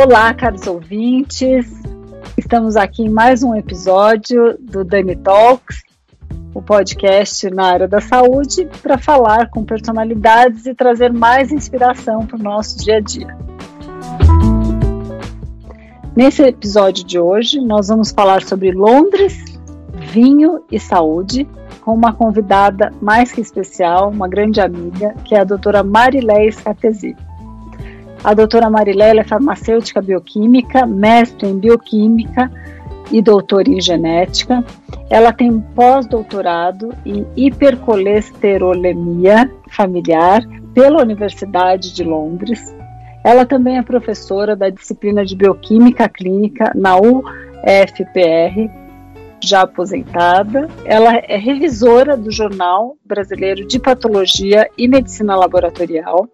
Olá, caros ouvintes. Estamos aqui em mais um episódio do Dani Talks, o podcast na área da saúde, para falar com personalidades e trazer mais inspiração para o nosso dia a dia. Nesse episódio de hoje, nós vamos falar sobre Londres, vinho e saúde, com uma convidada mais que especial, uma grande amiga, que é a doutora Marileia Scatesi. A doutora Marileia é farmacêutica bioquímica, mestre em bioquímica e doutora em genética. Ela tem pós-doutorado em hipercolesterolemia familiar pela Universidade de Londres. Ela também é professora da disciplina de bioquímica clínica na UFPR, já aposentada. Ela é revisora do Jornal Brasileiro de Patologia e Medicina Laboratorial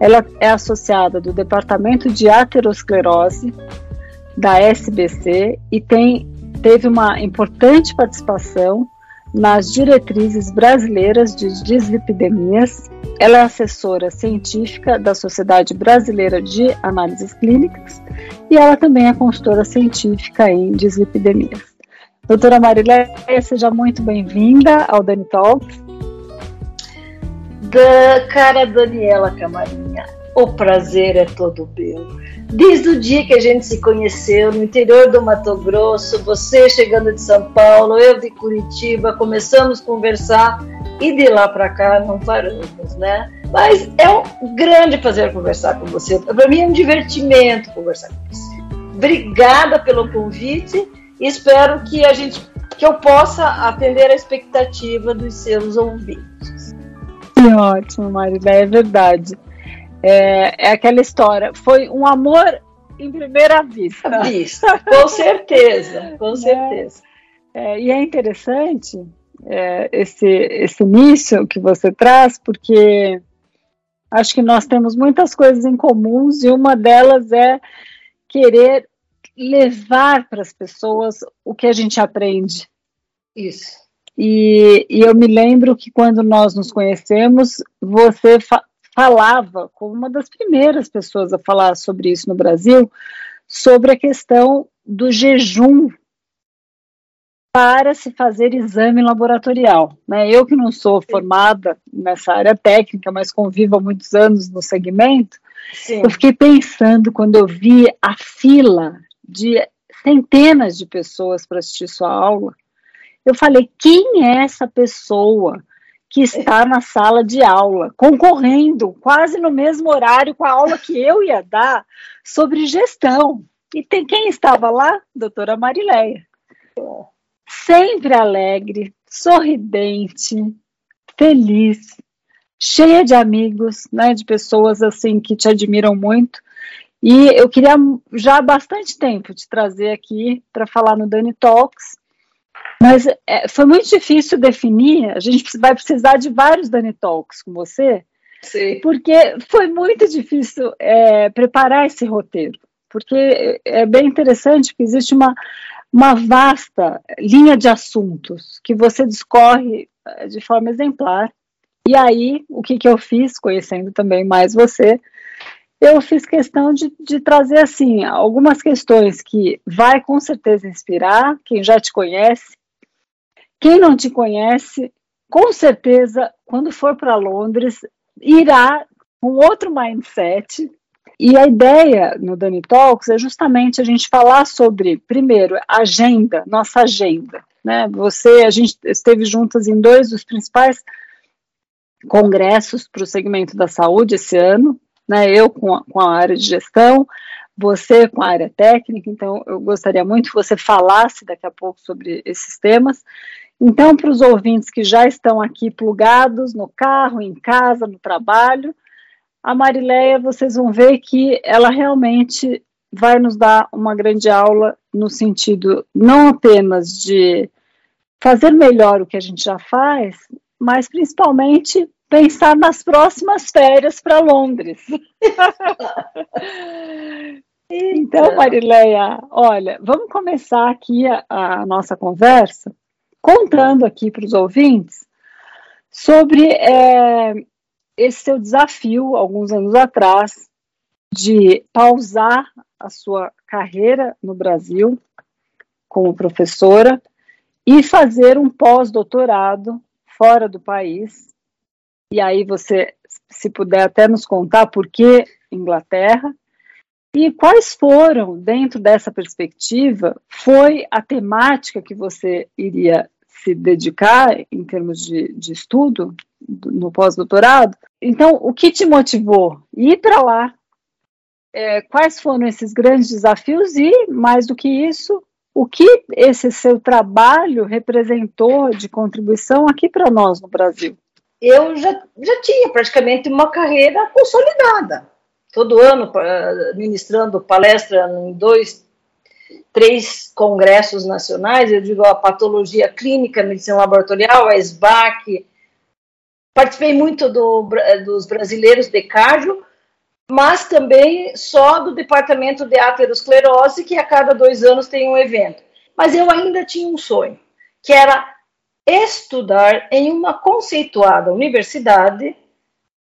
ela é associada do Departamento de Aterosclerose da SBC e tem, teve uma importante participação nas diretrizes brasileiras de dislipidemias. Ela é assessora científica da Sociedade Brasileira de Análises Clínicas e ela também é consultora científica em dislipidemias. Doutora Marileia, seja muito bem-vinda ao Dani Talks da cara Daniela Camarinha. O prazer é todo meu. Desde o dia que a gente se conheceu no interior do Mato Grosso, você chegando de São Paulo, eu de Curitiba, começamos a conversar e de lá para cá não paramos, né? Mas é um grande prazer conversar com você. Para mim é um divertimento conversar com você. Obrigada pelo convite e espero que a gente que eu possa atender a expectativa dos seus ouvintes. Ótimo, Marília, é verdade. É, é aquela história. Foi um amor em primeira vista. Vista, com certeza, com né? certeza. É, e é interessante é, esse, esse início que você traz, porque acho que nós temos muitas coisas em comuns e uma delas é querer levar para as pessoas o que a gente aprende. Isso. E, e eu me lembro que quando nós nos conhecemos, você fa falava como uma das primeiras pessoas a falar sobre isso no Brasil, sobre a questão do jejum para se fazer exame laboratorial. Né? Eu que não sou formada nessa área técnica, mas convivo há muitos anos no segmento, Sim. eu fiquei pensando quando eu vi a fila de centenas de pessoas para assistir sua aula, eu falei: quem é essa pessoa que está na sala de aula, concorrendo quase no mesmo horário com a aula que eu ia dar sobre gestão? E tem quem estava lá? Doutora Marileia. Sempre alegre, sorridente, feliz, cheia de amigos, né, de pessoas assim que te admiram muito. E eu queria já há bastante tempo te trazer aqui para falar no Dani Talks, mas é, foi muito difícil definir. A gente vai precisar de vários Dani Talks com você, Sim. porque foi muito difícil é, preparar esse roteiro. Porque é bem interessante que existe uma, uma vasta linha de assuntos que você discorre é, de forma exemplar. E aí, o que, que eu fiz, conhecendo também mais você, eu fiz questão de, de, trazer assim algumas questões que vai com certeza inspirar quem já te conhece quem não te conhece, com certeza, quando for para Londres, irá com outro mindset. E a ideia no Dani Talks é justamente a gente falar sobre, primeiro, agenda, nossa agenda. Né? Você, a gente esteve juntas em dois dos principais congressos para o segmento da saúde esse ano, né? Eu com a, com a área de gestão, você com a área técnica, então eu gostaria muito que você falasse daqui a pouco sobre esses temas. Então, para os ouvintes que já estão aqui plugados no carro, em casa, no trabalho, a Marileia, vocês vão ver que ela realmente vai nos dar uma grande aula no sentido não apenas de fazer melhor o que a gente já faz, mas principalmente pensar nas próximas férias para Londres. então, Marileia, olha, vamos começar aqui a, a nossa conversa contando aqui para os ouvintes sobre é, esse seu desafio, alguns anos atrás, de pausar a sua carreira no Brasil como professora e fazer um pós-doutorado fora do país. E aí você, se puder até nos contar por que Inglaterra e quais foram, dentro dessa perspectiva, foi a temática que você iria se dedicar em termos de, de estudo no pós-doutorado? Então, o que te motivou ir para lá? É, quais foram esses grandes desafios e, mais do que isso, o que esse seu trabalho representou de contribuição aqui para nós no Brasil? Eu já, já tinha praticamente uma carreira consolidada. Todo ano ministrando palestra em dois, três congressos nacionais, eu digo a patologia clínica, medicina laboratorial, a SBAC. Participei muito do, dos brasileiros de cardio, mas também só do departamento de aterosclerose, que a cada dois anos tem um evento. Mas eu ainda tinha um sonho, que era estudar em uma conceituada universidade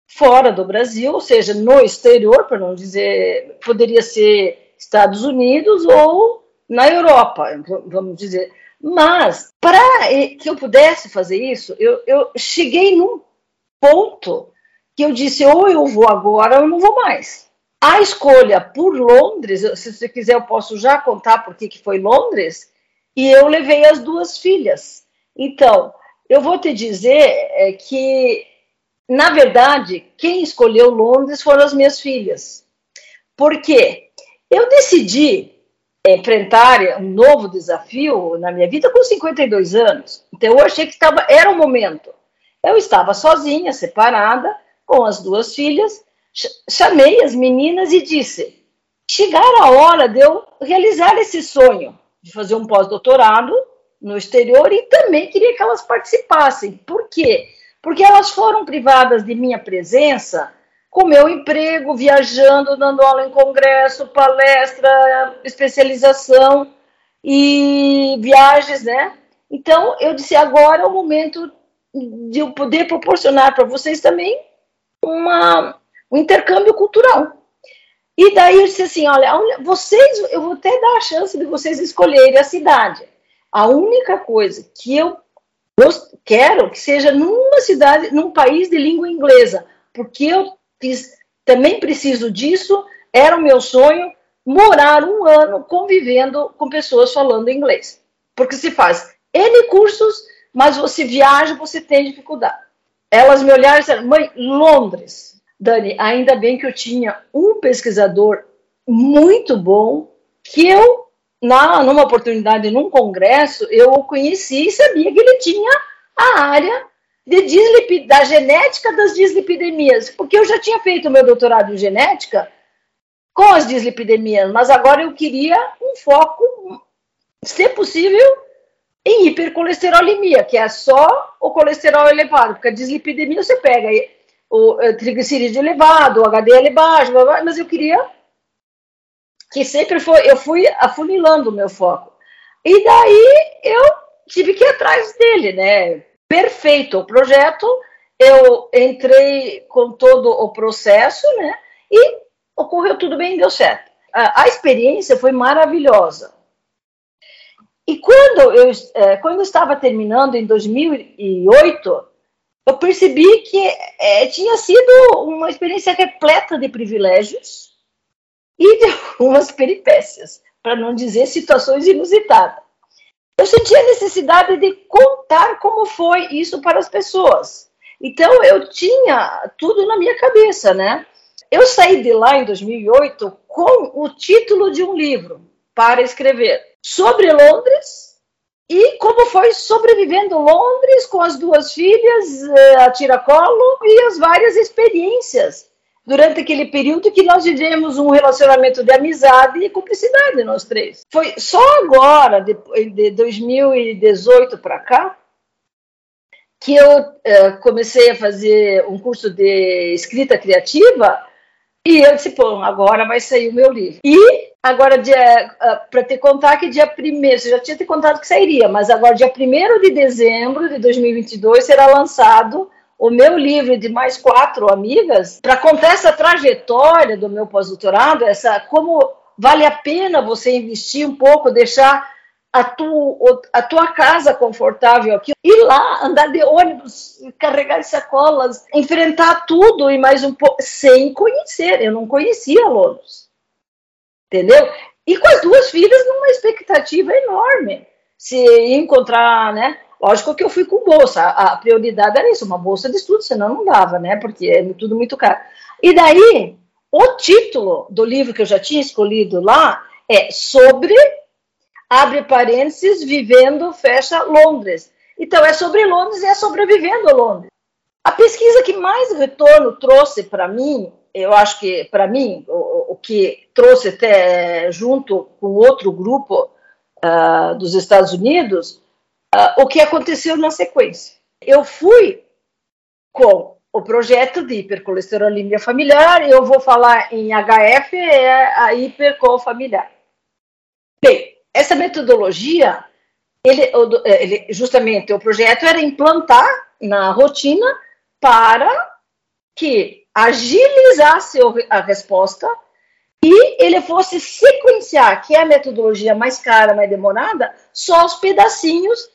fora do Brasil, ou seja, no exterior, para não dizer, poderia ser Estados Unidos ou na Europa, vamos dizer. Mas, para que eu pudesse fazer isso, eu, eu cheguei num ponto que eu disse, ou eu vou agora ou eu não vou mais. A escolha por Londres, se você quiser eu posso já contar por que foi Londres, e eu levei as duas filhas. Então, eu vou te dizer é, que, na verdade, quem escolheu Londres foram as minhas filhas. Por quê? Eu decidi enfrentar um novo desafio na minha vida com 52 anos. Então, eu achei que estava, era o momento. Eu estava sozinha, separada, com as duas filhas, chamei as meninas e disse: chegar a hora de eu realizar esse sonho de fazer um pós-doutorado no exterior e também queria que elas participassem. Por quê? Porque elas foram privadas de minha presença com meu emprego, viajando, dando aula em congresso, palestra, especialização e viagens, né? Então eu disse agora é o momento de eu poder proporcionar para vocês também uma, um intercâmbio cultural. E daí eu disse assim: olha, vocês, eu vou até dar a chance de vocês escolherem a cidade. A única coisa que eu quero que seja numa cidade, num país de língua inglesa, porque eu fiz, também preciso disso, era o meu sonho morar um ano convivendo com pessoas falando inglês. Porque se faz N cursos, mas você viaja, você tem dificuldade. Elas me olharam e disseram, mãe, Londres. Dani, ainda bem que eu tinha um pesquisador muito bom que eu, na, numa oportunidade, num congresso, eu o conheci e sabia que ele tinha a área de da genética das dislipidemias, porque eu já tinha feito meu doutorado em genética com as dislipidemias, mas agora eu queria um foco, se possível, em hipercolesterolemia, que é só o colesterol elevado, porque a dislipidemia você pega o eh, triglicerídeo elevado, o HDL baixo, mas eu queria que sempre foi, eu fui afunilando o meu foco. E daí eu tive que ir atrás dele, né? Perfeito o projeto, eu entrei com todo o processo, né? E ocorreu tudo bem, deu certo. A, a experiência foi maravilhosa. E quando eu, é, quando eu estava terminando em 2008, eu percebi que é, tinha sido uma experiência repleta de privilégios e de algumas peripécias, para não dizer situações inusitadas. Eu senti a necessidade de contar como foi isso para as pessoas. Então eu tinha tudo na minha cabeça, né? Eu saí de lá em 2008 com o título de um livro para escrever sobre Londres e como foi sobrevivendo Londres com as duas filhas, eh, a tiracolo e as várias experiências durante aquele período que nós vivemos um relacionamento de amizade e cumplicidade nós três. Foi só agora, de, de 2018 para cá, que eu eh, comecei a fazer um curso de escrita criativa e eu disse, pô, agora vai sair o meu livro. E agora, uh, para te contar que dia 1 você já tinha te contado que sairia, mas agora, dia 1 de dezembro de 2022, será lançado o meu livro de mais quatro amigas para contar essa trajetória do meu pós-doutorado, essa como vale a pena você investir um pouco, deixar a, tu, a tua casa confortável aqui, ir lá, andar de ônibus, carregar sacolas, enfrentar tudo e mais um pouco, sem conhecer. Eu não conhecia Londres. Entendeu? E com as duas filhas numa expectativa enorme. Se encontrar, né? Lógico que eu fui com bolsa. A, prioridade era isso, uma bolsa de estudo, senão não dava, né? Porque é tudo muito caro. E daí, o título do livro que eu já tinha escolhido lá é sobre abre parênteses, vivendo, fecha Londres. Então, é sobre Londres e é sobrevivendo Londres. A pesquisa que mais retorno trouxe para mim, eu acho que, para mim, o, o, que trouxe até junto com outro grupo uh, dos Estados Unidos, uh, o que aconteceu na sequência. Eu fui com o projeto de hipercolesterolemia familiar, eu vou falar em HF, é a hipercol familiar. Bem, essa metodologia, ele, ele, justamente o projeto era implantar na rotina para que agilizasse a resposta e ele fosse sequenciar, que é a metodologia mais cara, mais demorada, só os pedacinhos.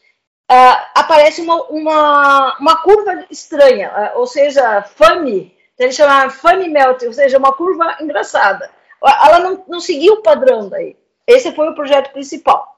Uh, aparece uma, uma, uma curva estranha, uh, ou seja, funny, ele chama funny melt, ou seja, uma curva engraçada. Ela não, não seguiu o padrão daí. Esse foi o projeto principal.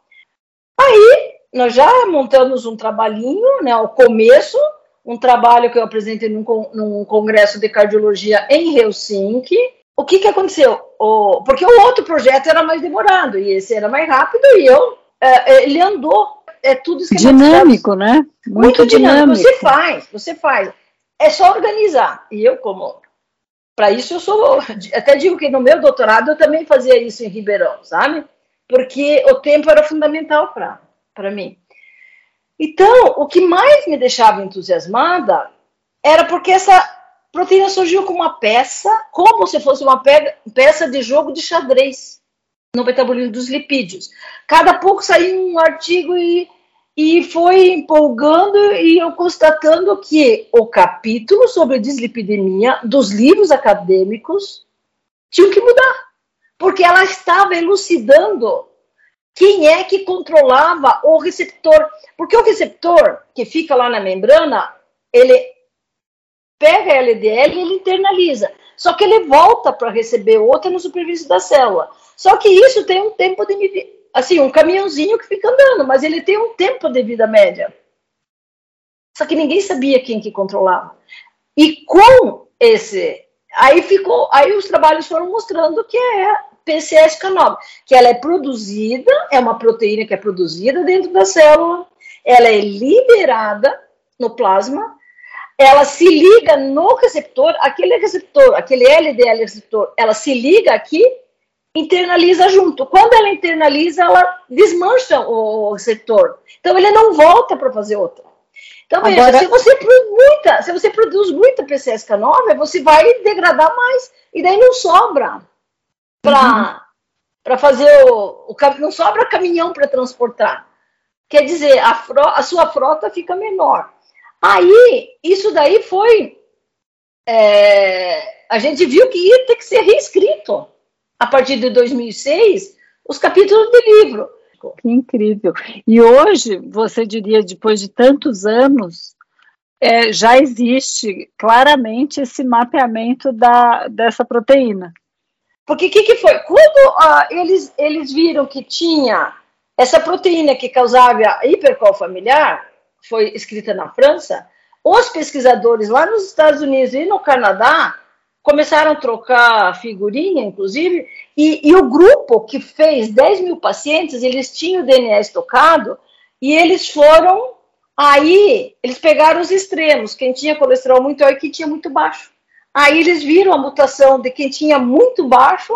Aí, nós já montamos um trabalhinho, né, começo, um trabalho que eu apresentei num, num congresso de cardiologia em Helsinki. O que, que aconteceu? O, porque o outro projeto era mais demorado e esse era mais rápido e eu, é ele andou, é tudo Dinâmico, né? Muito, Muito dinâmico. dinâmico. Você faz, você faz. É só organizar. E eu, como para isso eu sou, até digo que no meu doutorado eu também fazia isso em Ribeirão, sabe? porque o tempo era fundamental para mim. Então, o que mais me deixava entusiasmada era porque essa proteína surgiu como uma peça, como se fosse uma peça de jogo de xadrez no metabolismo dos lipídios. Cada pouco saía um artigo e, e foi empolgando e eu constatando que o capítulo sobre dislipidemia dos livros acadêmicos tinha que mudar porque ela estava elucidando quem é que controlava o receptor. Porque o receptor que fica lá na membrana, ele pega a LDL e ele internaliza. Só que ele volta para receber outra no superfície da célula. Só que isso tem um tempo de assim, um caminhãozinho que fica andando, mas ele tem um tempo de vida média. Só que ninguém sabia quem que controlava. E com esse, aí ficou, aí os trabalhos foram mostrando que é PCSK9, que ela é produzida, é uma proteína que é produzida dentro da célula, ela é liberada no plasma, ela se liga no receptor, aquele receptor, aquele LDL receptor, ela se liga aqui, internaliza junto. Quando ela internaliza, ela desmancha o receptor. Então ele não volta para fazer outra. Então, Agora... veja, se você, muita, se você produz muita PCSK9, você vai degradar mais, e daí não sobra para uhum. fazer o, o, não sobra caminhão para transportar. Quer dizer, a, fro, a sua frota fica menor. Aí, isso daí foi. É, a gente viu que ia ter que ser reescrito a partir de 2006 os capítulos do livro. Que incrível. E hoje, você diria, depois de tantos anos, é, já existe claramente esse mapeamento da, dessa proteína. Porque o que, que, foi? Quando eles, eles viram que tinha essa proteína que causava hipercol familiar, foi escrita na França, os pesquisadores lá nos Estados Unidos e no Canadá começaram a trocar figurinha, inclusive, e, e o grupo que fez 10 mil pacientes, eles tinham o DNA estocado e eles foram aí, eles pegaram os extremos, quem tinha colesterol muito alto e quem tinha muito baixo. Aí eles viram a mutação de quem tinha muito baixo,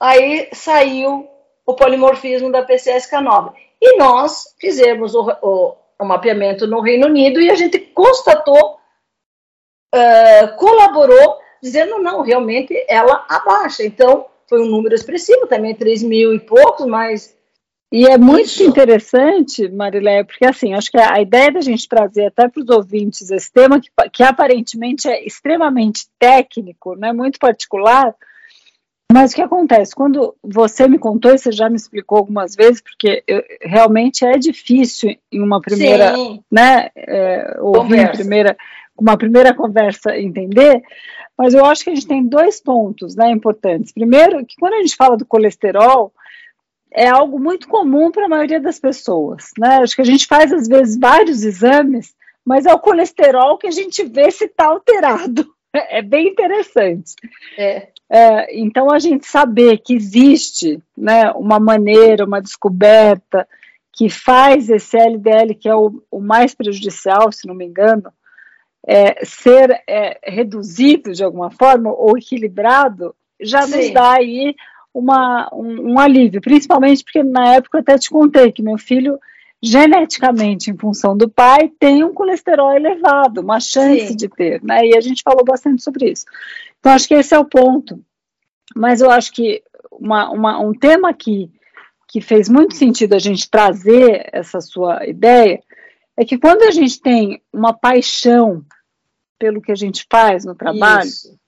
aí saiu o polimorfismo da PCSK9. E nós fizemos o, o, o mapeamento no Reino Unido e a gente constatou, uh, colaborou, dizendo não, realmente ela abaixa. Então, foi um número expressivo, também 3 mil e poucos, mas e é muito Isso. interessante, Marilé, porque assim, acho que a ideia da gente trazer até para os ouvintes esse tema, que, que aparentemente é extremamente técnico, né, muito particular, Mas o que acontece? Quando você me contou, e você já me explicou algumas vezes, porque eu, realmente é difícil em uma primeira, Sim. né, é, ouvir em primeira, uma primeira conversa entender, mas eu acho que a gente tem dois pontos né, importantes. Primeiro, que quando a gente fala do colesterol, é algo muito comum para a maioria das pessoas. Né? Acho que a gente faz, às vezes, vários exames, mas é o colesterol que a gente vê se está alterado. É bem interessante. É. É, então, a gente saber que existe né, uma maneira, uma descoberta que faz esse LDL, que é o, o mais prejudicial, se não me engano, é, ser é, reduzido de alguma forma ou equilibrado, já Sim. nos dá aí uma, um, um, alívio, principalmente porque na época eu até te contei que meu filho, geneticamente, em função do pai, tem um colesterol elevado, uma chance Sim. de ter, né? E a gente falou bastante sobre isso. Então, acho que esse é o ponto. Mas eu acho que uma, uma, um tema que, que fez muito sentido a gente trazer essa sua ideia é que quando a gente tem uma paixão pelo que a gente faz no trabalho, Isso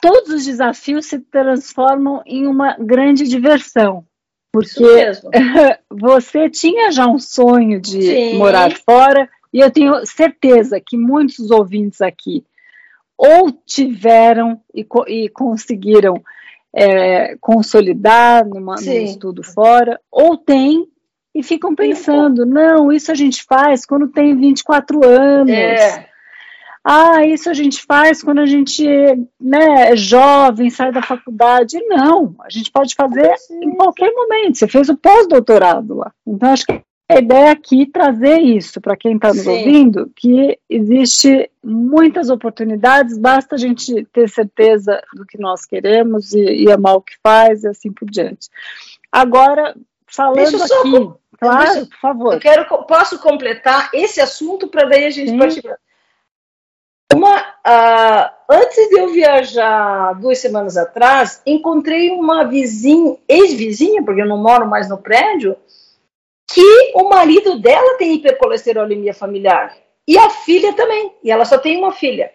todos os desafios se transformam em uma grande diversão. Porque você tinha já um sonho de Sim. morar fora, e eu tenho certeza que muitos ouvintes aqui ou tiveram e, e conseguiram é, consolidar numa, num estudo fora, ou têm e ficam pensando, não, isso a gente faz quando tem 24 anos. É ah, isso a gente faz quando a gente né, é jovem, sai da faculdade. Não, a gente pode fazer em qualquer momento. Você fez o pós-doutorado lá. Então, acho que a ideia aqui é trazer isso para quem está nos Sim. ouvindo, que existe muitas oportunidades, basta a gente ter certeza do que nós queremos e, e amar o que faz e assim por diante. Agora, falando aqui, claro, deixa, por favor. Eu quero, posso completar esse assunto para daí a gente Sim. partir uma, uh, antes de eu viajar duas semanas atrás, encontrei uma vizinha, ex-vizinha, porque eu não moro mais no prédio, que o marido dela tem hipercolesterolemia familiar. E a filha também. E ela só tem uma filha.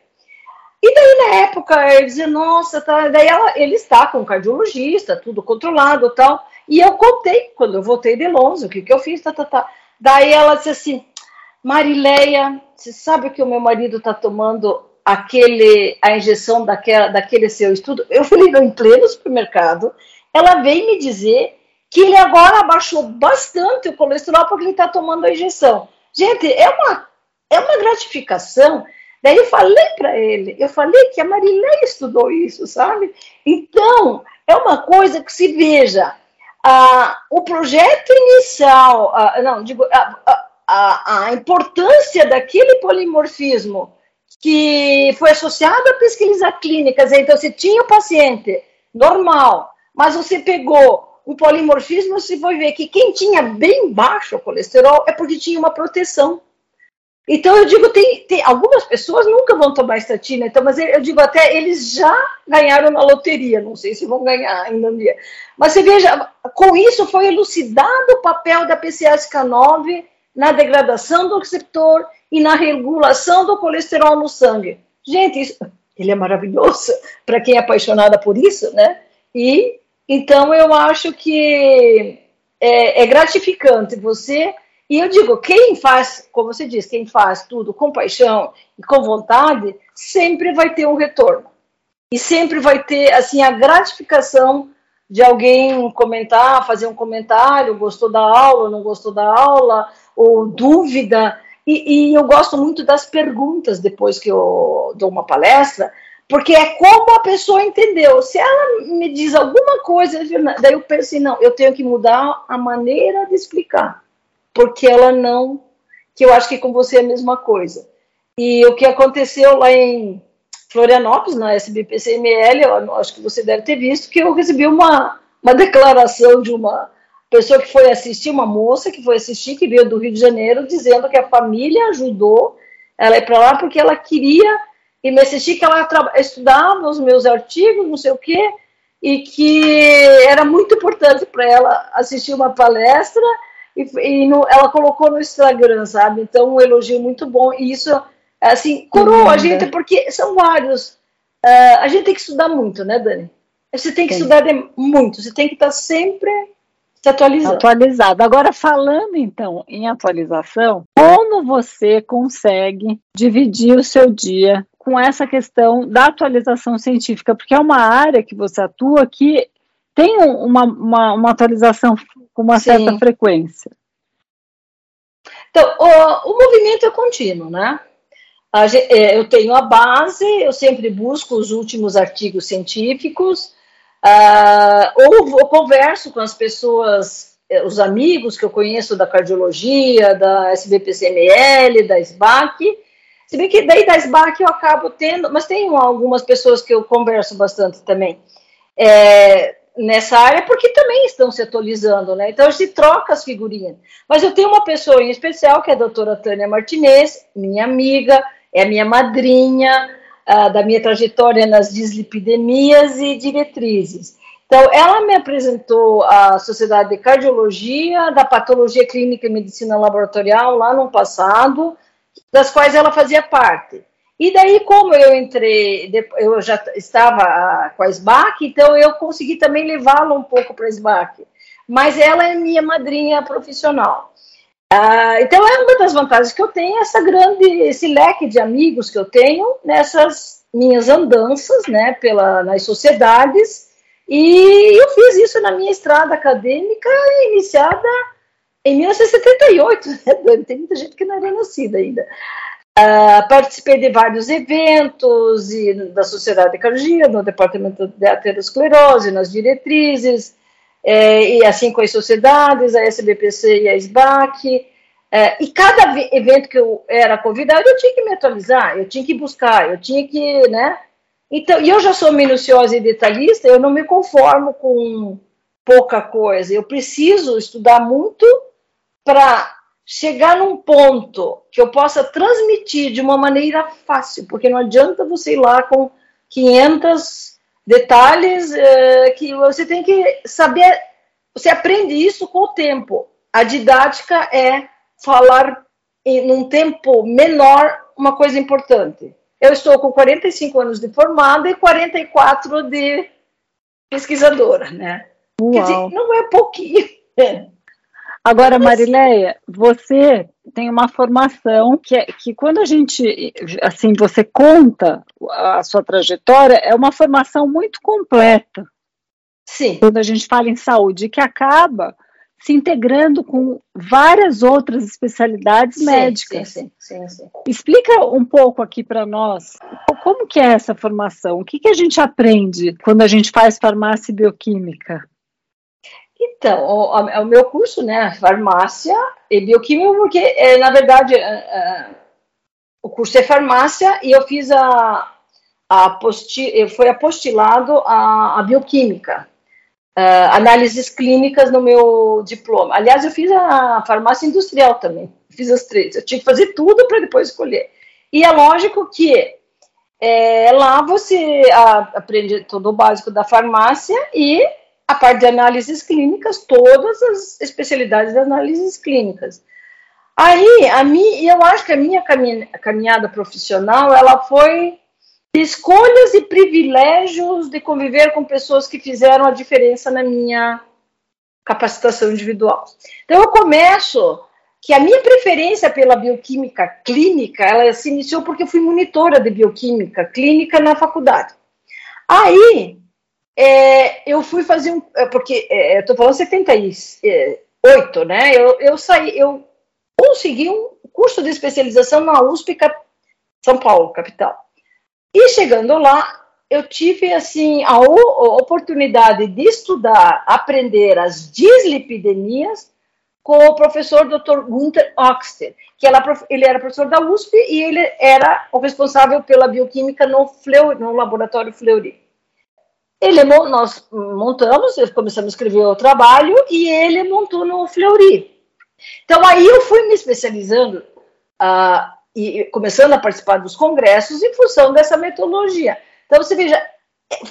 E daí, na época, eu dizia, nossa, tá. Daí ela, ele está com cardiologista, tudo controlado tal. E eu contei, quando eu voltei de Londres, o que, que eu fiz, tá, tá, tá. Daí ela disse assim, Marileia, você sabe que o meu marido está tomando aquele, a injeção daquela, daquele seu estudo? Eu falei, em pleno supermercado. Ela veio me dizer que ele agora abaixou bastante o colesterol porque ele está tomando a injeção. Gente, é uma, é uma gratificação. Daí eu falei para ele, eu falei que a Marileia estudou isso, sabe? Então, é uma coisa que se veja. Ah, o projeto inicial, ah, não, digo, ah a, a importância daquele polimorfismo que foi associado a pesquisa clínicas, então você tinha o paciente normal, mas você pegou um polimorfismo, você foi ver que quem tinha bem baixo colesterol é porque tinha uma proteção. Então eu digo, tem, tem algumas pessoas nunca vão tomar estatina, então, mas eu digo até eles já ganharam na loteria, não sei se vão ganhar ainda um dia. Mas você veja, com isso foi elucidado o papel da PCSK9 na degradação do receptor e na regulação do colesterol no sangue. Gente, isso, ele é maravilhoso para quem é apaixonada por isso, né? E então eu acho que é, é, gratificante você. E eu digo, quem faz, como você diz, quem faz tudo com paixão e com vontade, sempre vai ter um retorno. E sempre vai ter assim a gratificação de alguém comentar, fazer um comentário, gostou da aula, não gostou da aula, ou dúvida. E, e, eu gosto muito das perguntas depois que eu dou uma palestra, porque é como a pessoa entendeu. Se ela me diz alguma coisa, daí eu pensei, não, eu tenho que mudar a maneira de explicar, porque ela não. Que eu acho que com você é a mesma coisa. E o que aconteceu lá em Florianópolis, na SBPCML, eu acho que você deve ter visto, que eu recebi uma, uma declaração de uma pessoa que foi assistir, uma moça que foi assistir, que veio do Rio de Janeiro, dizendo que a família ajudou ela ir para lá porque ela queria e me assistir, que ela estudava os meus artigos, não sei o quê, e que era muito importante para ela assistir uma palestra e, e no, ela colocou no Instagram, sabe? Então, um elogio muito bom. E isso, assim, coroa a gente, porque são vários uh, a gente tem que estudar muito, né, Dani? Você tem que estudar muito, você tem que estar sempre se atualizando. Atualizado. Agora, falando então em atualização, como você consegue dividir o seu dia com essa questão da atualização científica? Porque é uma área que você atua que tem uma, uma, uma atualização com uma Sim. certa frequência. Então, o, o movimento é contínuo, né? É, eu tenho a base, eu sempre busco os últimos artigos científicos, uh, ou, ou converso com as pessoas, eh, os amigos que eu conheço da cardiologia, da SBPCML, da SBAC, se bem que daí da SBAC eu acabo tendo, mas tem algumas pessoas que eu converso bastante também. É, nessa área, porque também estão se atualizando, né? Então gente troca as figurinhas. Mas eu tenho uma pessoa em especial, que é a doutora Tânia Martinez, minha amiga, é minha madrinha da minha trajetória nas dislipidemias e diretrizes. Então, ela me apresentou a Sociedade de Cardiologia, da Patologia Clínica e Medicina Laboratorial, lá no passado, das quais ela fazia parte. E daí, como eu entrei, eu já estava com a SBAC, então eu consegui também levá-la um pouco para a SBAC. Mas ela é minha madrinha profissional. Ah, então, é uma das vantagens que eu tenho, essa grande, esse leque de amigos que eu tenho nessas minhas andanças, né, pela, nas sociedades, e eu fiz isso na minha estrada acadêmica iniciada em 1978, né? tem muita gente que não era nascida ainda. Uh, participei de vários eventos e da Sociedade de Cardiologia, no Departamento de Aterosclerose, nas diretrizes, é, e assim com as sociedades, a SBPC e a SBAC. É, e cada evento que eu era convidado, eu tinha que me atualizar, eu tinha que buscar, eu tinha que, né? Então, e eu já sou minuciosa e detalhista, eu não me conformo com pouca coisa, eu preciso estudar muito para chegar num ponto que eu possa transmitir de uma maneira fácil, porque não adianta você ir lá com 500 detalhes é, que você tem que saber. Você aprende isso com o tempo. A didática é falar em um tempo menor uma coisa importante. Eu estou com 45 anos de formada e 44 de pesquisadora, né? Dizer, não é pouquinho. Agora, Marileia, você tem uma formação que, é, que quando a gente, assim, você conta a sua trajetória, é uma formação muito completa. Sim. Quando a gente fala em saúde, que acaba se integrando com várias outras especialidades sim, médicas. Sim, sim, sim, Explica um pouco aqui para nós como que é essa formação, o que, que a gente aprende quando a gente faz farmácia e bioquímica? Então, o, o, meu curso, né, farmácia e bioquímica, porque, é, na verdade, é, é, o curso é farmácia e eu fiz a, a aposti, foi apostilado a, a bioquímica, análises clínicas no meu diploma. Aliás, eu fiz a farmácia industrial também, fiz as três. Eu tinha que fazer tudo para depois escolher. E é lógico que é, lá você a, aprende todo o básico da farmácia e a parte de análises clínicas, todas as especialidades de análises clínicas. Aí, a mim, eu acho que a minha caminhada profissional, ela foi escolhas e privilégios de conviver com pessoas que fizeram a diferença na minha capacitação individual. Então, eu começo que a minha preferência pela bioquímica clínica, ela se iniciou porque eu fui monitora de bioquímica clínica na faculdade. Aí, é, eu fui fazer um. É, porque é, eu estou falando 78, né? Eu, eu saí, eu consegui um curso de especialização na USP São Paulo, capital. E chegando lá, eu tive assim a, oportunidade de estudar, aprender as dislipidemias com o professor Dr. Gunther Oxter, que ela, ele era professor da USP e ele era o responsável pela bioquímica no, no laboratório Fleury. Ele, nós montamos, começamos a escrever o trabalho e ele montou no Fleury. Então aí eu fui me especializando uh, e começando a participar dos congressos em função dessa metodologia. Então você veja,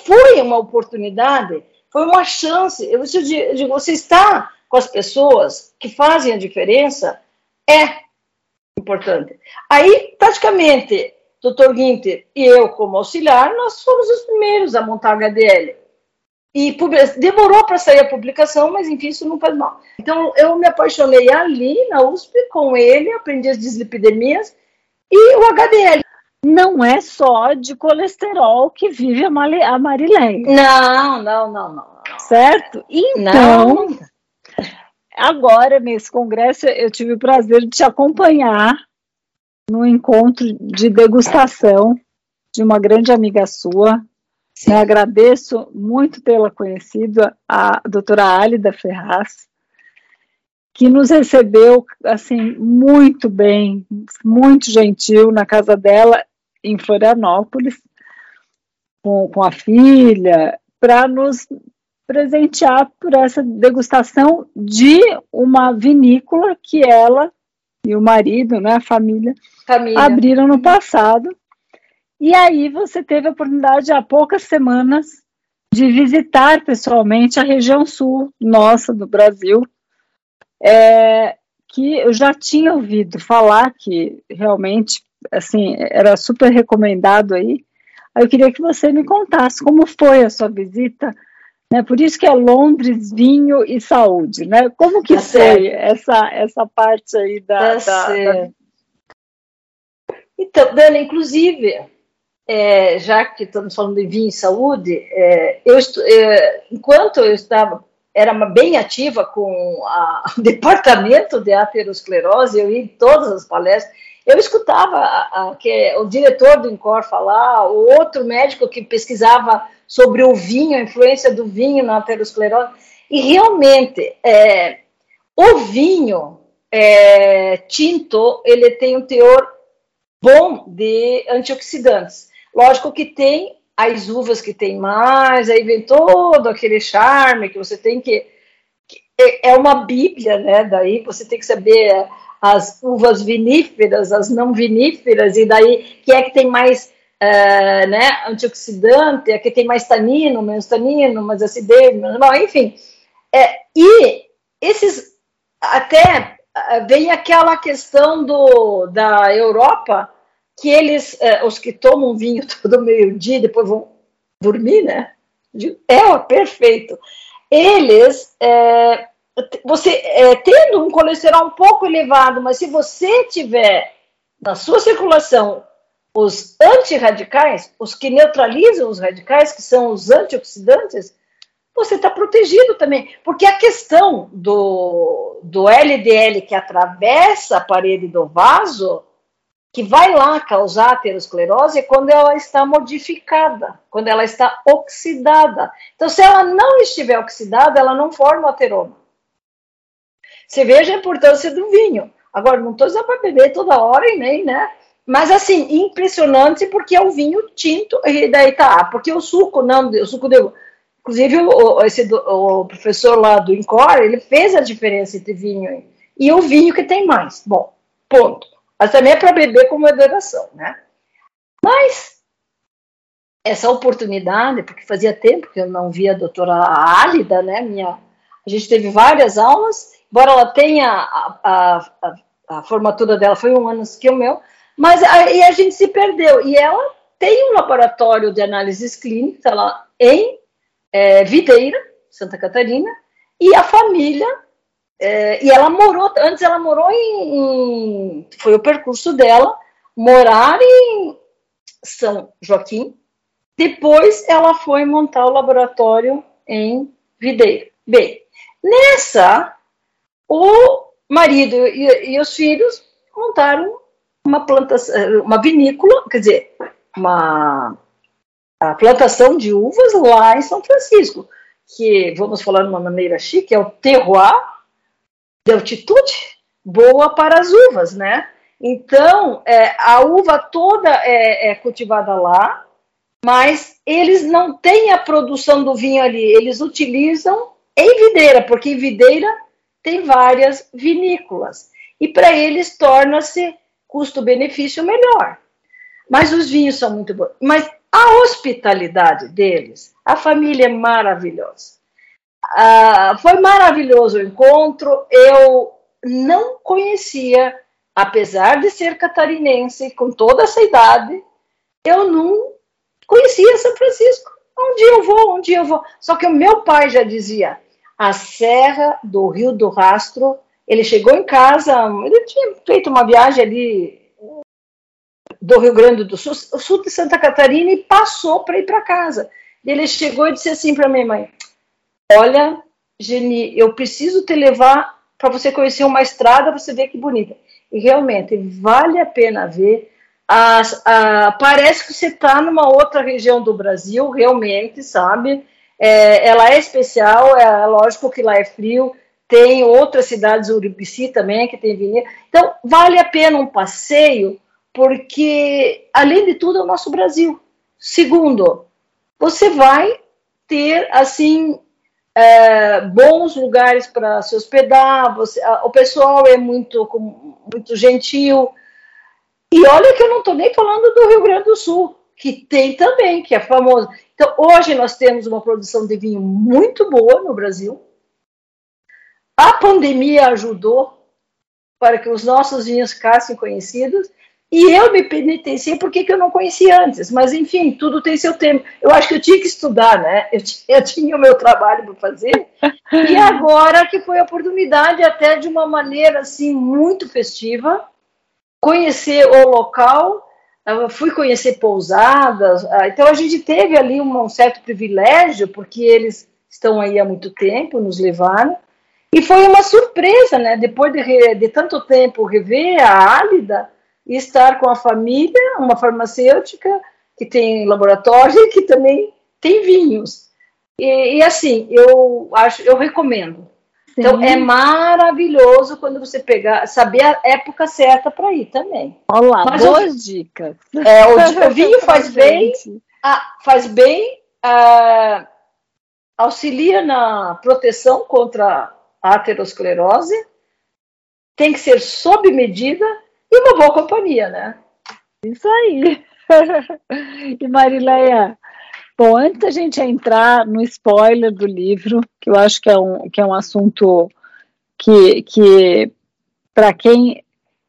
foi uma oportunidade, foi uma chance. Eu, digo, você está com as pessoas que fazem a diferença é importante. Aí praticamente Dr. Guinter e eu, como auxiliar, nós fomos os primeiros a montar HDL. E demorou para sair a publicação, mas enfim, isso não faz mal. Então, eu me apaixonei ali na USP com ele, aprendi as dislipidemias e o HDL. Não é só de colesterol que vive a, Mari, a Marilene. Não, não, não, não, não. Certo? Então, não. agora nesse congresso eu tive o prazer de te acompanhar no encontro de degustação de uma grande amiga sua, eu agradeço muito tê-la conhecido, a doutora Álida Ferraz, que nos recebeu assim muito bem, muito gentil na casa dela em Florianópolis, com, com a filha, para nos presentear por essa degustação de uma vinícola que ela e o marido, né, a família, família. abriram no passado e aí você teve a oportunidade há poucas semanas de visitar pessoalmente a região sul nossa do Brasil, é, que eu já tinha ouvido falar que realmente assim era super recomendado aí. Eu queria que você me contasse como foi a sua visita, né? Por isso que é Londres, vinho e saúde, né? Como que tá foi essa essa parte aí da, tá da, da... Então, Dana, inclusive, é, já que estamos falando de vinho e saúde, é, eu, é, enquanto eu estava, era bem ativa com a, o departamento de aterosclerose, eu ia em todas as palestras, eu escutava a, a, que o diretor do INCOR falar, o outro médico que pesquisava sobre o vinho, a influência do vinho na aterosclerose, e realmente, é, o vinho é, tinto, ele tem um teor bom de antioxidantes. Lógico que tem as uvas que tem mais, aí vem todo aquele charme que você tem que. que é, é uma bíblia, né? Daí você tem que saber as uvas viníferas, as não viníferas, e daí que é que tem mais uh, né, antioxidante, é que tem mais tanino, menos tanino, mais acidez, menos, bom, enfim. É, e esses até vem aquela questão do, da Europa que eles, é, os que tomam vinho todo meio-dia, depois vão dormir, né? É, perfeito. Eles, é, você é, tendo um colesterol um pouco elevado, mas se você tiver na sua circulação os antirradicais, os que neutralizam os radicais, que são os antioxidantes, você está protegido também. Porque a questão do, do LDL que atravessa a parede do vaso que vai lá causar aterosclerose é quando ela está modificada, quando ela está oxidada. Então, se ela não estiver oxidada, ela não forma ateroma. Você veja a importância do vinho. Agora, não estou dizendo para beber toda hora e nem, né? Mas, assim, impressionante porque é o vinho tinto, e daí tá, porque o suco, não, o suco de. Inclusive, o, esse, o professor lá do INCOR, ele fez a diferença entre vinho e o vinho que tem mais. Bom, ponto. Mas também é para beber com moderação, né? Mas essa oportunidade, porque fazia tempo que eu não via a doutora Álida, né? Minha, a gente teve várias aulas, embora ela tenha a, a, a, a formatura dela foi um ano que o meu, mas aí a gente se perdeu. E ela tem um laboratório de análises clínicas ela, em é, Videira, Santa Catarina, e a família é, e ela morou, antes ela morou em, em, Foi o percurso dela, morar em São Joaquim. Depois ela foi montar o laboratório em Videiro. Bem, nessa, o marido e, e os filhos montaram uma plantação, uma vinícola, quer dizer, uma a plantação de uvas lá em São Francisco, que vamos falar de uma maneira chique, é o terroir de altitude boa para as uvas, né? Então, é, a uva toda é, é, cultivada lá, mas eles não têm a produção do vinho ali, eles utilizam em videira, porque em videira tem várias vinícolas. E para eles torna-se custo-benefício melhor. Mas os vinhos são muito bons. Mas a hospitalidade deles, a família é maravilhosa. Ah, foi maravilhoso o encontro. Eu não conhecia, apesar de ser catarinense, com toda essa idade, eu não conhecia São Francisco. Um dia eu vou, um dia eu vou. Só que o meu pai já dizia: a Serra do Rio do Rastro. Ele chegou em casa, ele tinha feito uma viagem ali do Rio Grande do Sul, o sul de Santa Catarina, e passou para ir para casa. Ele chegou e disse assim para minha mãe: Olha, Geni, eu preciso te levar para você conhecer uma estrada, você ver que bonita. E realmente vale a pena ver. As, a, parece que você está numa outra região do Brasil, realmente, sabe? É, ela é especial, é lógico que lá é frio, tem outras cidades, Uribici também, que tem vinhedo. Então, vale a pena um passeio, porque, além de tudo, é o nosso Brasil. Segundo, você vai ter, assim, é, bons lugares para se hospedar, você, a, o pessoal é muito, muito gentil. E olha que eu não estou nem falando do Rio Grande do Sul, que tem também, que é famoso. Então, hoje nós temos uma produção de vinho muito boa no Brasil. A pandemia ajudou para que os nossos vinhos ficassem conhecidos. E eu me penitenciei porque que eu não conhecia antes. Mas, enfim, tudo tem seu tempo. Eu acho que eu tinha que estudar, né? Eu, eu tinha o meu trabalho para fazer. E agora que foi a oportunidade, até de uma maneira assim muito festiva, conhecer o local fui conhecer pousadas, ah, então a gente teve ali um certo privilégio, porque eles estão aí há muito tempo, nos levaram, e foi uma surpresa, né? Depois de, de tanto tempo rever a Álida e estar com a família, uma farmacêutica que tem laboratório e que também tem vinhos. E, e assim, eu acho, eu recomendo. Então é maravilhoso quando você pegar, saber a época certa para ir também. Olá, Mas boas o, dicas. É, o, o vinho faz bem, a, faz bem, a, auxilia na proteção contra a aterosclerose, tem que ser sob medida uma boa companhia, né? Isso aí. e Marileia, Bom, antes da gente entrar no spoiler do livro, que eu acho que é um, que é um assunto que, que para quem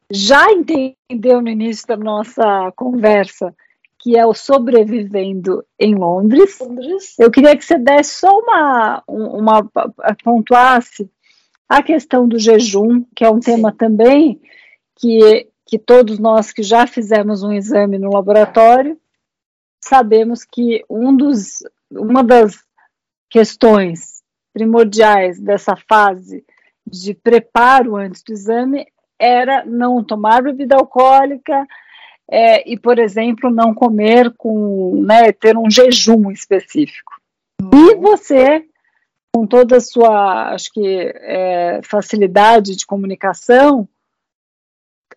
já entendeu no início da nossa conversa, que é o Sobrevivendo em Londres, Londres. eu queria que você desse só uma, uma pontuasse a questão do jejum, que é um Sim. tema também que, que todos nós que já fizemos um exame no laboratório sabemos que um dos, uma das questões primordiais dessa fase de preparo antes do exame era não tomar bebida alcoólica é, e, por exemplo, não comer com, né, ter um jejum específico. E você, com toda a sua, acho que, é, facilidade de comunicação,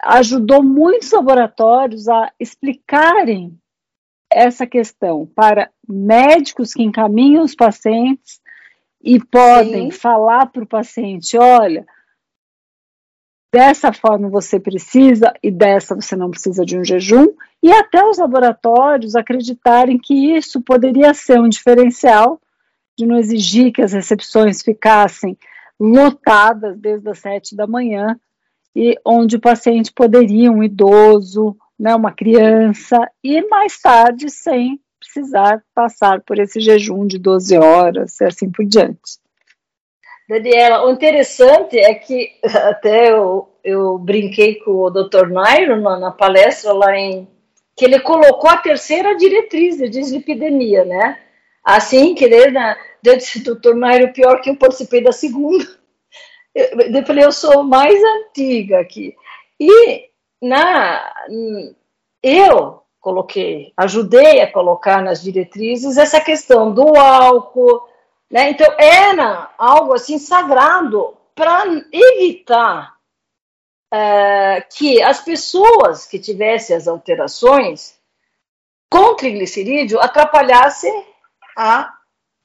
ajudou muitos laboratórios a explicarem essa questão para médicos que encaminham os pacientes e podem Sim. falar para o paciente: olha, dessa forma você precisa e dessa você não precisa de um jejum, e até os laboratórios acreditarem que isso poderia ser um diferencial de não exigir que as recepções ficassem lotadas desde as sete da manhã e onde o paciente poderia, um idoso, né, uma criança, e mais tarde sem precisar passar por esse jejum de 12 horas e assim por diante. Daniela, o interessante é que até eu, eu brinquei com o Dr. Nairo na, na, palestra lá em que ele colocou a terceira diretriz de dislipidemia, né? Assim que ele, né, eu disse, doutor Nairo, pior que eu participei da segunda. Eu, eu falei, eu sou mais antiga aqui. E na, eu coloquei, ajudei a colocar nas diretrizes essa questão do álcool, né? Então era algo assim sagrado para evitar é, que as pessoas que tivessem as alterações com triglicerídeo atrapalhassem a,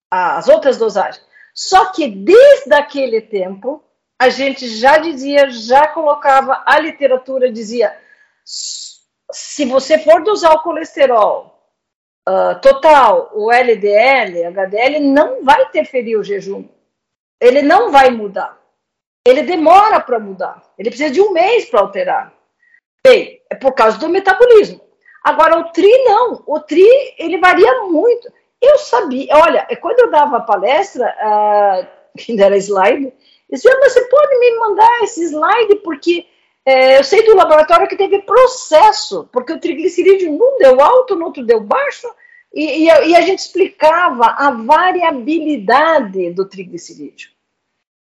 a, as outras dosagens. Só que desde aquele tempo a gente já dizia, já colocava, a literatura dizia, se você for dosar o colesterol uh, total, o LDL, HDL, não vai interferir o jejum. Ele não vai mudar. Ele demora para mudar. Ele precisa de um mês para alterar. Bem, é por causa do metabolismo. Agora, o TRI não. O TRI, ele varia muito. Eu sabia, olha, quando eu dava palestra, uh, que era slide, mas você pode me mandar esse slide, porque é, eu sei do laboratório que teve processo, porque o triglicerídeo num deu alto, no outro deu baixo, e, e, a, e a gente explicava a variabilidade do triglicerídeo.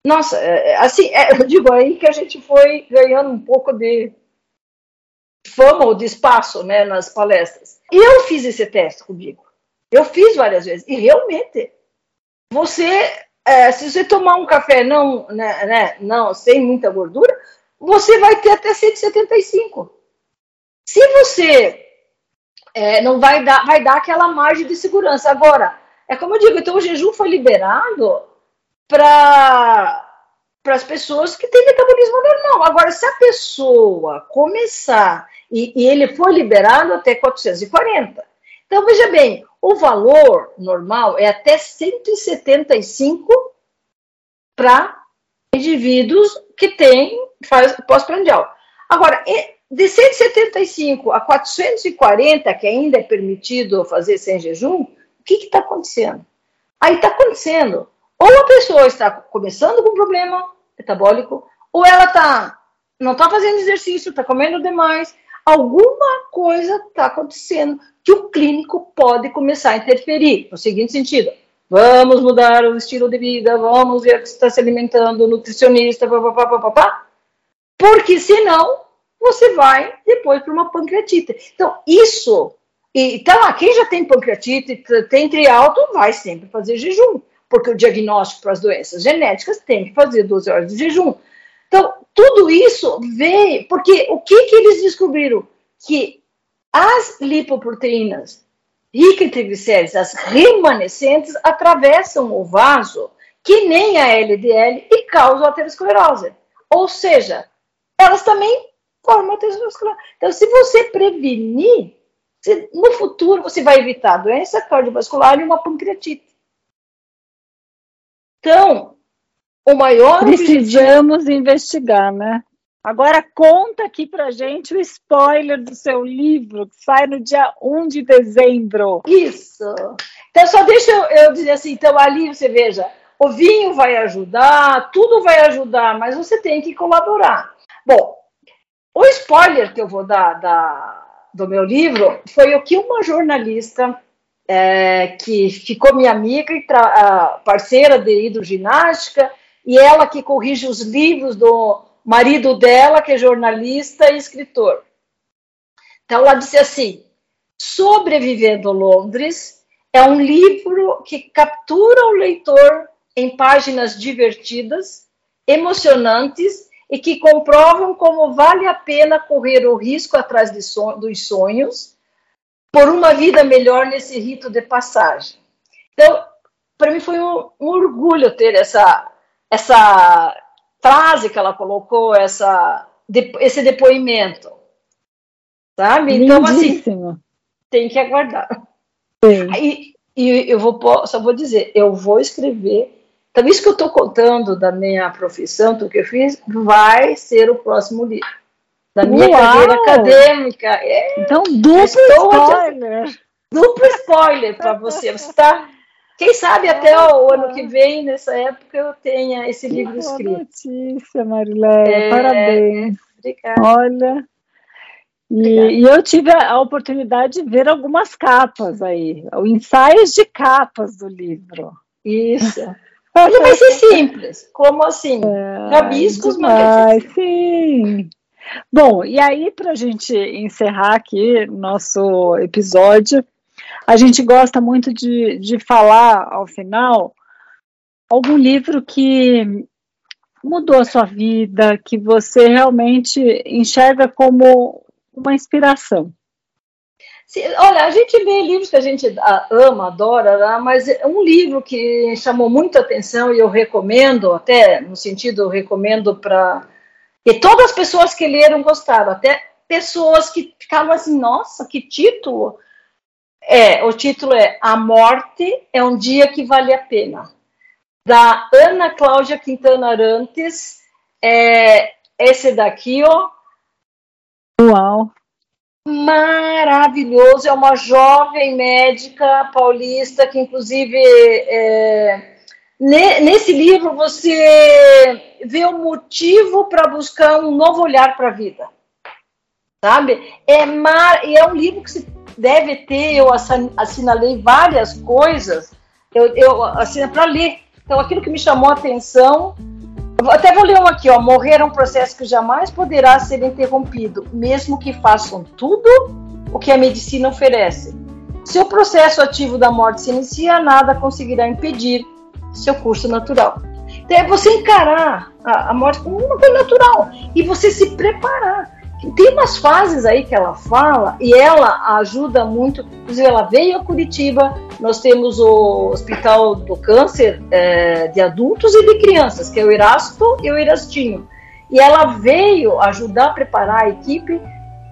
Nossa, é, é, assim, é, eu digo aí que a gente foi ganhando um pouco de fama ou de espaço né, nas palestras. Eu fiz esse teste comigo. Eu fiz várias vezes. E realmente, você, é, se você tomar um café não, né, né, não sem muita gordura, você vai ter até 175. Se você é, não vai dar, vai dar aquela margem de segurança. Agora, é como eu digo, então o jejum foi liberado para para as pessoas que têm metabolismo normal. Agora, se a pessoa começar e, e, ele for liberado até 440. Então, veja bem, o valor normal é até 175 para indivíduos que têm pós-prandial. Agora, de 175 a 440, que ainda é permitido fazer sem jejum, o que está acontecendo? Aí está acontecendo. Ou a pessoa está começando com problema metabólico, ou ela está não está fazendo exercício, está comendo demais, alguma coisa está acontecendo que o clínico pode começar a interferir. No seguinte sentido, vamos mudar o estilo de vida, vamos ver que está se alimentando, nutricionista, papapá, papapá, porque senão você vai depois para uma pancreatite. Então, isso. Então, quem já tem pancreatite, tem trialto, vai sempre fazer jejum, porque o diagnóstico para as doenças genéticas tem que fazer 12 horas de jejum. Então, tudo isso veio, porque o que, que eles descobriram? Que as lipoproteínas ricas em triglicéridos, as remanescentes, atravessam o vaso, que nem a LDL, e causam aterosclerose. Ou seja, elas também formam aterosclerose. Então, se você prevenir, no futuro você vai evitar doença cardiovascular e uma pancreatite. Então, o maior Precisamos objetivo... investigar, né? Agora conta aqui pra gente o spoiler do seu livro, que sai no dia 1 de dezembro. Isso. Então, só deixa eu, eu dizer assim, então ali você veja, o vinho vai ajudar, tudo vai ajudar, mas você tem que colaborar. Bom, o spoiler que eu vou dar da, do meu livro foi o que uma jornalista é, que ficou minha amiga e parceira de hidroginástica, e ela que corrige os livros do marido dela, que é jornalista e escritor. Então, ela disse assim: Sobrevivendo Londres é um livro que captura o leitor em páginas divertidas, emocionantes e que comprovam como vale a pena correr o risco atrás dos sonhos por uma vida melhor nesse rito de passagem. Então, para mim foi um, um orgulho ter essa essa frase que ela colocou, essa, esse depoimento. Sabe? Então, assim, tem que aguardar. E, e eu vou, só vou dizer, eu vou escrever. Então, isso que eu estou contando da minha profissão, do que eu fiz, vai ser o próximo livro. Da minha Uau! carreira acadêmica. É, então, duplo spoiler. Duplo spoiler para você. Você está quem sabe até o ano que vem, nessa época, eu tenha esse livro que escrito. notícia, Mariléia. É, Parabéns. Obrigada. Olha. E, e, eu tive a oportunidade de ver algumas capas aí, ensaios de capas do livro. Isso. E vai ser simples, como assim? É, rabiscos, mas. Sim. Bom, e aí, para a gente encerrar aqui nosso episódio, a gente gosta muito de, de falar ao final algum livro que mudou a sua vida, que você realmente enxerga como uma inspiração. Olha, a gente lê livros que a gente ama, adora, né, mas um livro que chamou muito atenção e eu recomendo, até no sentido, recomendo para. E todas as pessoas que leram gostaram, até pessoas que ficavam assim, nossa, que título! É, o título é A Morte é um Dia que Vale a Pena, da Ana Cláudia Quintana Arantes. É, esse daqui, ó. Uau! maravilhoso. É uma jovem médica paulista que, inclusive, é, nesse livro você vê o motivo para buscar um novo olhar para a vida, sabe? É mar... e é um livro que se deve ter. Eu assinalei várias coisas. Eu, eu assinei para ler. Então, aquilo que me chamou a atenção até vou ler um aqui, ó. Morrer é um processo que jamais poderá ser interrompido, mesmo que façam tudo o que a medicina oferece. Se o processo ativo da morte se inicia, nada conseguirá impedir seu curso natural. Então é você encarar a, a morte como uma coisa natural e você se preparar. Tem umas fases aí que ela fala e ela ajuda muito. Inclusive, ela veio a Curitiba. Nós temos o Hospital do Câncer é, de adultos e de crianças, que é o Irasto e o Irastinho. E ela veio ajudar a preparar a equipe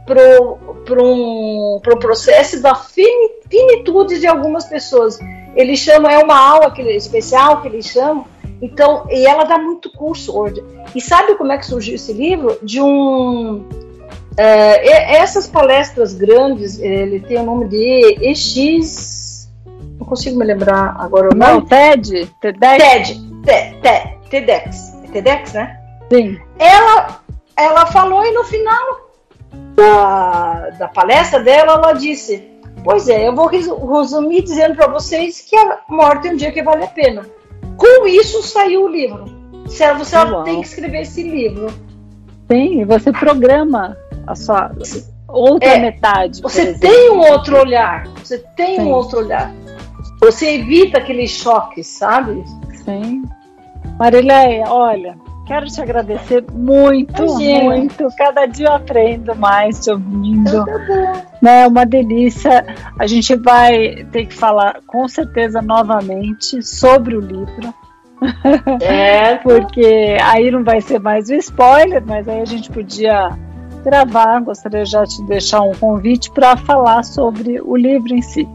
para um, pro processo da finitude de algumas pessoas. Ele chama, é uma aula que, especial que eles chamam, então, e ela dá muito curso hoje. E sabe como é que surgiu esse livro? De um é, essas palestras grandes, ele tem o nome de EX. Não consigo me lembrar agora o nome. Não, TED? TEDx? TED, TED, TEDx. TEDx, né? Sim. Ela, ela falou e no final da, da palestra dela, ela disse: Pois é, eu vou resumir dizendo para vocês que a morte é um dia que vale a pena. Com isso saiu o livro. Você tem que escrever esse livro. Sim, você programa a sua outra é, metade. Você tem um outro olhar. Você tem Sim. um outro olhar. Você evita aquele choque, sabe? Sim. Marileia, olha, quero te agradecer muito, Imagina. muito. Cada dia eu aprendo mais te ouvindo. Né, uma delícia. A gente vai ter que falar com certeza novamente sobre o livro. É. Porque aí não vai ser mais o spoiler, mas aí a gente podia gravar, gostaria já de deixar um convite para falar sobre o livro em si.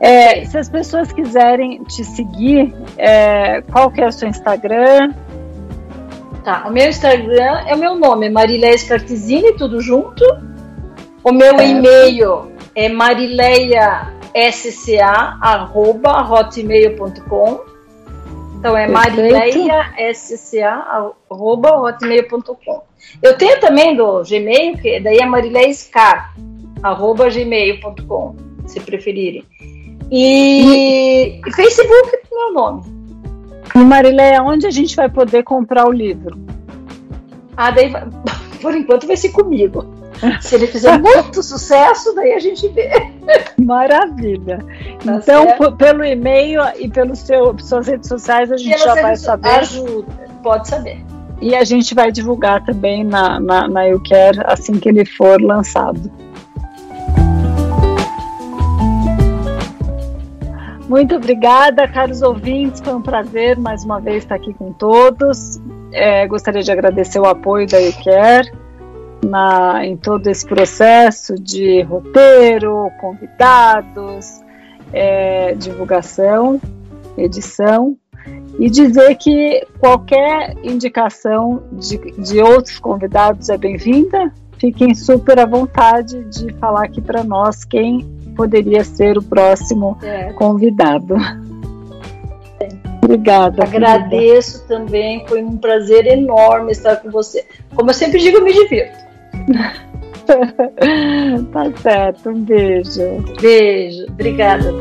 É, se as pessoas quiserem te seguir, é, qual que é o seu Instagram? Tá, o meu Instagram é o meu nome, Marilés Cartesini, tudo junto. O meu é. e-mail é marileiasca.hotmail.com Então é marileiasca.hotmail.com eu tenho também do Gmail, que daí é marileiscar, arroba gmail.com, se preferirem. E, e Facebook, meu nome. E Marileia, onde a gente vai poder comprar o livro? Ah, daí, por enquanto vai ser comigo. Se ele fizer muito sucesso, daí a gente vê. Maravilha. Tá então, pelo e-mail e pelas suas redes sociais, a gente já vai saber. Ajuda, pode saber. E a gente vai divulgar também na, na, na Eu Quero assim que ele for lançado. Muito obrigada, caros ouvintes. Foi um prazer mais uma vez estar aqui com todos. É, gostaria de agradecer o apoio da EQUER na, em todo esse processo de roteiro, convidados, é, divulgação, edição e dizer que qualquer indicação de, de outros convidados é bem-vinda. Fiquem super à vontade de falar aqui para nós quem poderia ser o próximo é. convidado. Obrigada. Agradeço querida. também, foi um prazer enorme estar com você. Como eu sempre digo, eu me divirto. tá certo, um beijo. Beijo, obrigada.